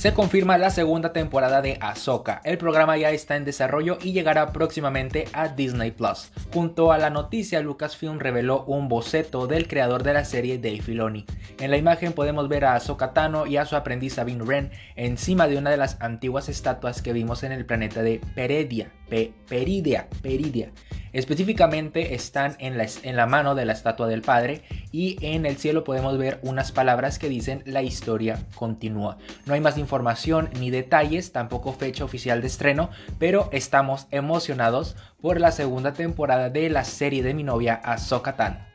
Se confirma la segunda temporada de Ahsoka. El programa ya está en desarrollo y llegará próximamente a Disney Plus. Junto a la noticia, Lucasfilm reveló un boceto del creador de la serie Dave Filoni. En la imagen podemos ver a Ahsoka Tano y a su aprendiz Sabine Wren encima de una de las antiguas estatuas que vimos en el planeta de Peredia, Peridia, Peridia. Específicamente están en la, mano de la estatua del padre y en el cielo podemos ver unas palabras que dicen la historia continúa. No hay más información ni detalles, tampoco fecha oficial de estreno, pero estamos emocionados por la segunda temporada de la serie de mi novia Ahsoka Tano.